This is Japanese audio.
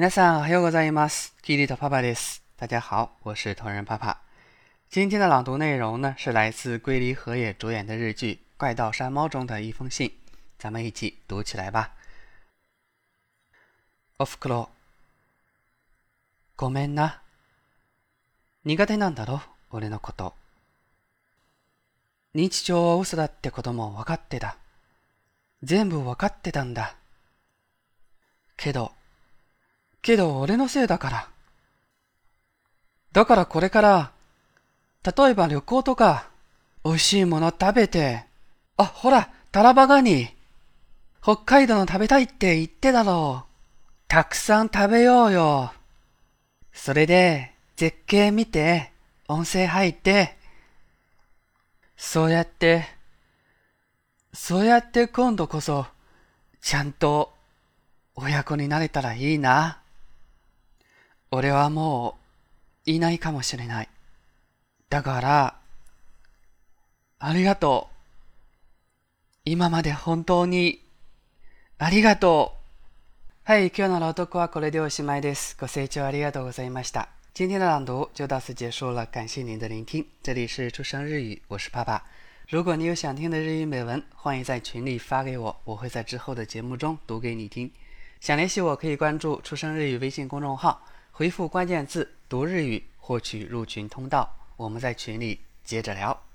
皆さん、おはようございます。キリトパパです。大家好，我是同人爸爸。今天的朗读内容呢，是来自龟梨和也主演的日剧《怪盗山猫》中的一封信，咱们一起读起来吧。おふくろ、ごめんな。苦手なんだろ、俺のこと。認知症は嘘だってことも分かってた。全部分かってたんだ。けど、けど俺のせいだから。だからこれから、例えば旅行とか、美味しいもの食べて、あ、ほら、タラバガニ。北海道の食べたいって言ってだろう。たくさん食べようよ。それで、絶景見て、温泉入って、そうやって、そうやって今度こそ、ちゃんと、親子になれたらいいな。俺はもう、いないかもしれない。だから、ありがとう。今まで本当に、ありがとう。はい、今日の朗読はこれでおしまいです。ご清聴ありがとうございました。今天的朗读就到此结束了，感谢您的聆听。这里是出生日语，我是爸爸。如果你有想听的日语美文，欢迎在群里发给我，我会在之后的节目中读给你听。想联系我可以关注“出生日语”微信公众号，回复关键字“读日语”获取入群通道。我们在群里接着聊。